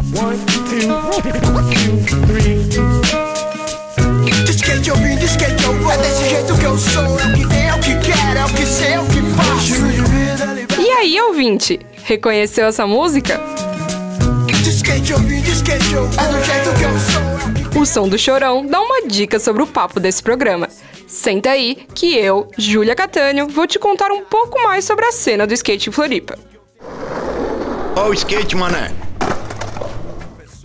One, two, two, three. De skate eu vim, de skate eu vou. É desse jeito que eu sou. É o que tem, é o que quero, é o que sei, é o que faço. E aí, ouvinte? Reconheceu essa música? Eu vim, eu vou. É do jeito que eu sou. É o que O som do chorão dá uma dica sobre o papo desse programa. Senta aí que eu, Júlia Catânio, vou te contar um pouco mais sobre a cena do skate em Floripa. Ó o skate, mané.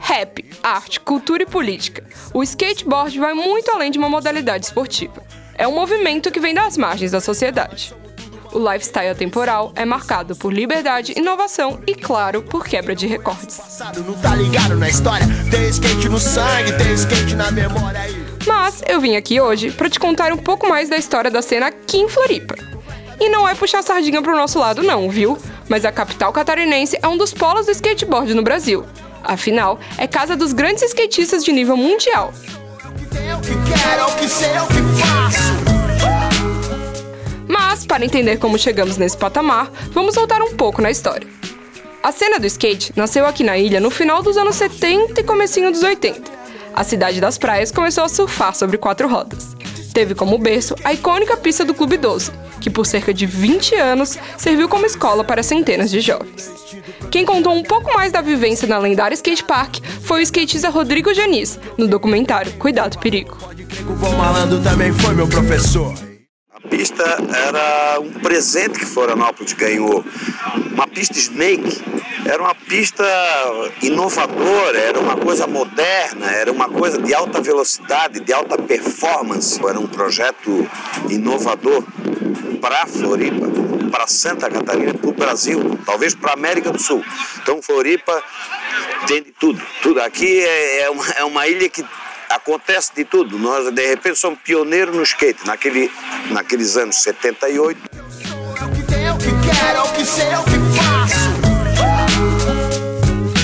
Rap, arte, cultura e política. O skateboard vai muito além de uma modalidade esportiva. É um movimento que vem das margens da sociedade. O lifestyle atemporal é marcado por liberdade, inovação e, claro, por quebra de recordes. tá. Mas eu vim aqui hoje para te contar um pouco mais da história da cena aqui em Floripa. E não é puxar sardinha pro nosso lado não, viu? Mas a capital catarinense é um dos polos do skateboard no Brasil. Afinal, é casa dos grandes skatistas de nível mundial. Mas, para entender como chegamos nesse patamar, vamos voltar um pouco na história. A cena do skate nasceu aqui na ilha no final dos anos 70 e comecinho dos 80. A cidade das praias começou a surfar sobre quatro rodas. Teve como berço a icônica pista do Clube 12, que por cerca de 20 anos serviu como escola para centenas de jovens. Quem contou um pouco mais da vivência na lendária skate park foi o skatista Rodrigo Janis, no documentário Cuidado Perigo. Pode crer que o bom malandro também foi meu professor. A pista era um presente que Florianópolis ganhou. Uma pista Snake. Era uma pista inovadora, era uma coisa moderna, era uma coisa de alta velocidade, de alta performance. Era um projeto inovador para Floripa, para Santa Catarina, para o Brasil, talvez para a América do Sul. Então Floripa tem de tudo. Tudo aqui é, é uma, é uma ilha que acontece de tudo. Nós, de repente, somos pioneiros no skate. Naquele, naqueles anos 78, É o que tem, é o que quero, é o que sei, é o que faço.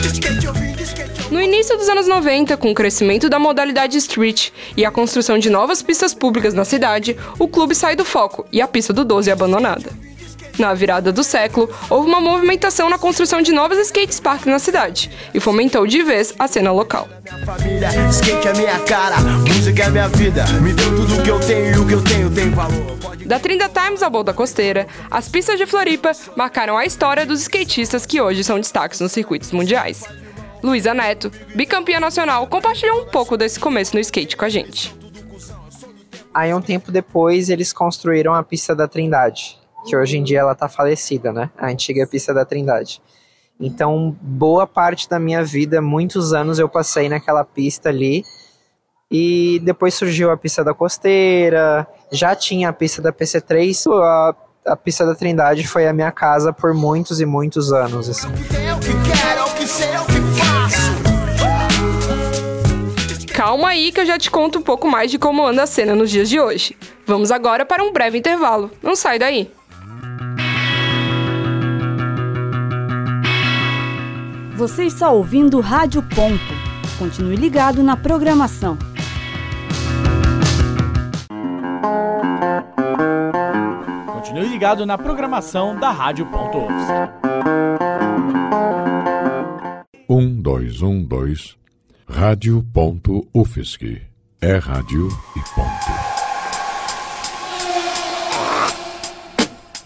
De skate eu vim, de skate eu vou. No início dos anos 90, com o crescimento da modalidade street e a construção de novas pistas públicas na cidade, o clube sai do foco e a pista do 12 é abandonada. Na virada do século, houve uma movimentação na construção de novos skate parks na cidade e fomentou de vez a cena local. É é Da 30 Times ao Bowl da Costeira, as pistas de Floripa marcaram a história dos skatistas que hoje são destaques nos circuitos mundiais. Luísa Neto, bicampeã nacional, compartilhou um pouco desse começo no skate com a gente. Aí um tempo depois eles construíram a pista da Trindade, que hoje em dia ela tá falecida, né? A antiga pista da Trindade. Então, boa parte da minha vida, muitos anos eu passei naquela pista ali. E depois surgiu a pista da Costeira, já tinha a pista da PC3. A, a pista da Trindade foi a minha casa por muitos e muitos anos, assim. Calma aí que eu já te conto um pouco mais de como anda a cena nos dias de hoje. Vamos agora para um breve intervalo. Não sai daí. Você está ouvindo Rádio Ponto. Continue ligado na programação. Continue ligado na programação da Rádio Ponto. Um, dois, um, dois. Rádio ponto UFSC. É rádio e ponto.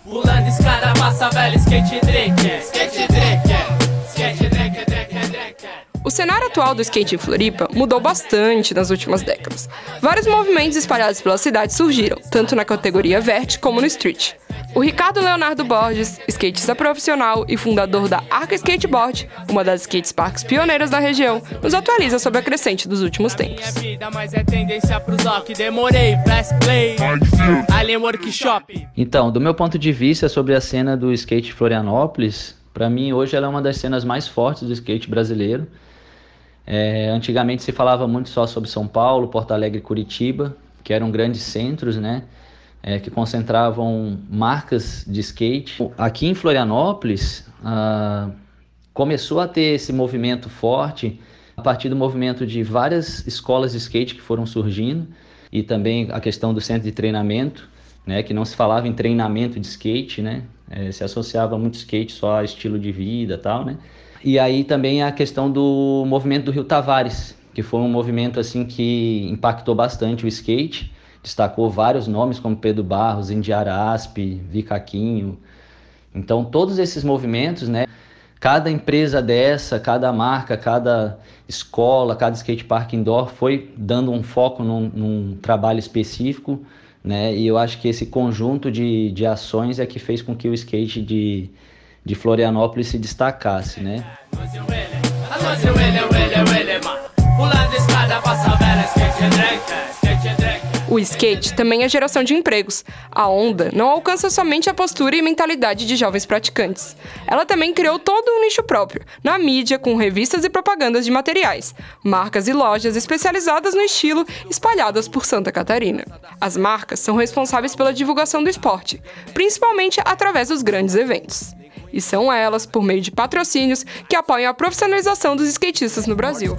Pulando escada, massa velha, skate drink, é. skate drink, O cenário atual do skate em Floripa mudou bastante nas últimas décadas. Vários movimentos espalhados pela cidade surgiram, tanto na categoria vert como no street. O Ricardo Leonardo Borges, skatista profissional e fundador da Arca Skateboard, uma das skate parks pioneiras da região, nos atualiza sobre a crescente dos últimos tempos. é Workshop. Então, do meu ponto de vista sobre a cena do skate Florianópolis, para mim hoje ela é uma das cenas mais fortes do skate brasileiro. É, antigamente se falava muito só sobre São Paulo, Porto Alegre e Curitiba, que eram grandes centros, né? é, que concentravam marcas de skate. Aqui em Florianópolis, ah, começou a ter esse movimento forte a partir do movimento de várias escolas de skate que foram surgindo e também a questão do centro de treinamento, né, que não se falava em treinamento de skate, né, eh, se associava muito skate só a estilo de vida, tal, né. E aí também a questão do movimento do Rio Tavares, que foi um movimento assim que impactou bastante o skate, destacou vários nomes como Pedro Barros, Indiara Aspe, Vicaquinho. Então todos esses movimentos, né, cada empresa dessa, cada marca, cada escola, cada skate park indoor foi dando um foco num, num trabalho específico, né? E eu acho que esse conjunto de, de ações é que fez com que o skate de, de Florianópolis se destacasse, né? O skate também é geração de empregos. A onda não alcança somente a postura e mentalidade de jovens praticantes. Ela também criou todo um nicho próprio, na mídia, com revistas e propagandas de materiais, marcas e lojas especializadas no estilo espalhadas por Santa Catarina. As marcas são responsáveis pela divulgação do esporte, principalmente através dos grandes eventos. E são elas, por meio de patrocínios, que apoiam a profissionalização dos skatistas no Brasil.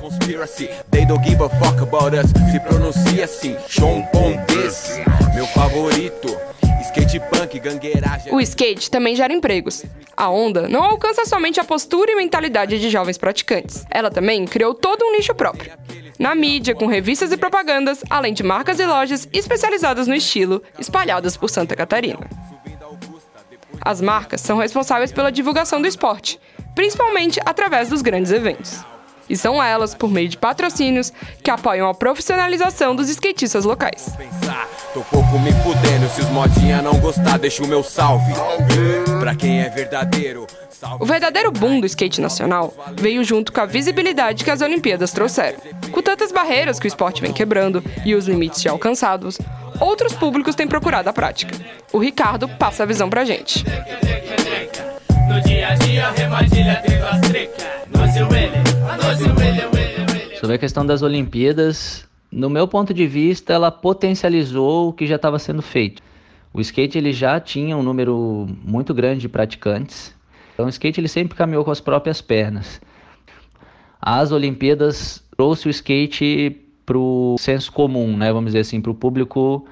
Assim. O skate também gera empregos. A onda não alcança somente a postura e mentalidade de jovens praticantes. Ela também criou todo um nicho próprio. Na mídia, com revistas e propagandas, além de marcas e lojas especializadas no estilo, espalhadas por Santa Catarina. As marcas são responsáveis pela divulgação do esporte, principalmente através dos grandes eventos. E são elas, por meio de patrocínios, que apoiam a profissionalização dos skatistas locais. Tô pouco me fudendo. Se os modinha não gostar, deixa o meu salve. Pra quem é verdadeiro. O verdadeiro boom do skate nacional veio junto com a visibilidade que as Olimpíadas trouxeram. Com tantas barreiras que o esporte vem quebrando e os limites já alcançados, outros públicos têm procurado a prática. O Ricardo passa a visão pra gente. Sobre a questão das Olimpíadas, no meu ponto de vista, ela potencializou o que já estava sendo feito. O skate ele já tinha um número muito grande de praticantes. Então o skate ele sempre caminhou com as próprias pernas. As Olimpíadas trouxe o skate para o senso comum, né? Vamos dizer assim, para o público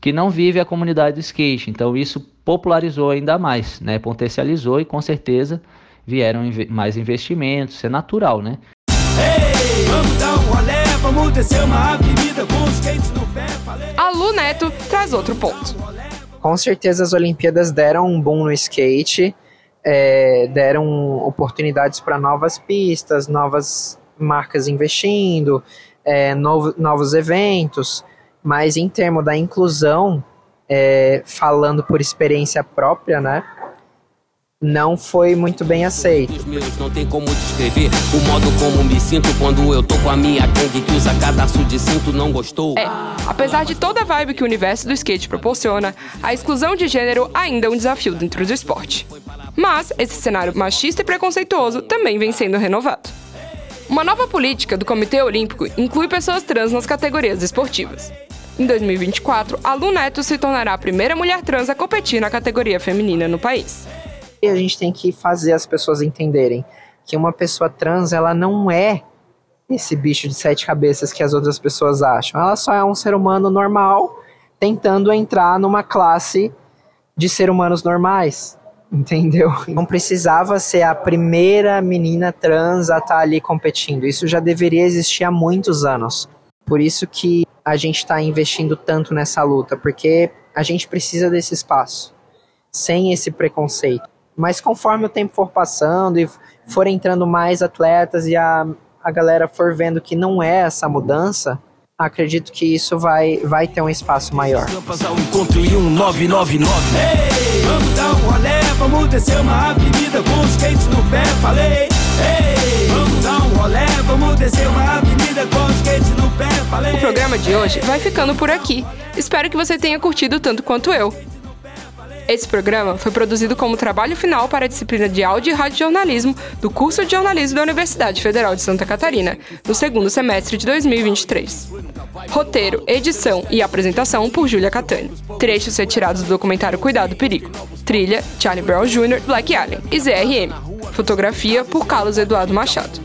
que não vive a comunidade do skate. Então isso popularizou ainda mais, né? Potencializou e com certeza vieram inve- mais investimentos. Isso é natural, né? Ei, vamos dar um rolé, vamos descer uma avenida com os skate no pé. Falei. A Lu Neto traz outro ponto. Com certeza as Olimpíadas deram um boom no skate, é, deram oportunidades para novas pistas, novas marcas investindo, é, novo- novos eventos, mas em termos da inclusão, é, falando por experiência própria, né, não foi muito bem aceito. Os meus não tem como descrever o modo como me sinto quando eu tô com a minha gangue que usa cadastro de cinto, não gostou? É, apesar de toda a vibe que o universo do skate proporciona, a exclusão de gênero ainda é um desafio dentro do esporte. Mas esse cenário machista e preconceituoso também vem sendo renovado. Uma nova política do Comitê Olímpico inclui pessoas trans nas categorias esportivas. Em 2024, a Lu Neto se tornará a primeira mulher trans a competir na categoria feminina no país. E a gente tem que fazer as pessoas entenderem que uma pessoa trans, ela não é esse bicho de sete cabeças que as outras pessoas acham. Ela só é um ser humano normal tentando entrar numa classe de ser humanos normais. Entendeu? Não precisava ser a primeira menina trans a estar ali competindo. Isso já deveria existir há muitos anos. Por isso que a gente está investindo tanto nessa luta, porque a gente precisa desse espaço, sem esse preconceito. Mas conforme o tempo for passando e for entrando mais atletas e a, a galera for vendo que não é essa mudança, acredito que isso vai, vai ter um espaço maior. Campas ao encontro 999. Ei, vamos dar um rolé, vamos descer uma avenida com os skate no pé. Falei. Ei, vamos dar um rolé, vamos descer uma avenida com os skate no pé. Falei. O programa de hoje vai ficando por aqui. Espero que você tenha curtido tanto quanto eu. Esse programa foi produzido como trabalho final para a disciplina de áudio e radiojornalismo do curso de jornalismo da Universidade Federal de Santa Catarina, no segundo semestre de 2023. Roteiro, edição e apresentação por Júlia Catani. Trechos retirados do documentário Cuidado Perigo. Trilha, Charlie Brown Jr., Black Alien e ZRM. Fotografia por Carlos Eduardo Machado.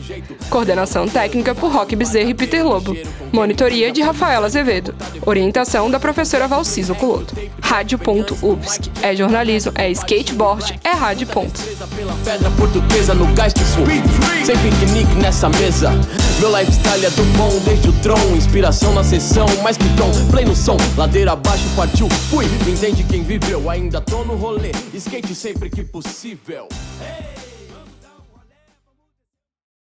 Coordenação técnica por Roque Bezerra e Peter Lobo. Monitoria de Rafaela Azevedo. Orientação da professora Valciso Culoto. Rádio.UFSC. É jornalismo, é skateboard, é rádio. Ponto. Sem piquenique nessa mesa. Meu lifestyle é do bom desde o tron. Inspiração na sessão, mais que tom. Play no som, ladeira abaixo, partiu, fui. Entende quem viveu, ainda tô no rolê. Skate sempre que possível. Hey!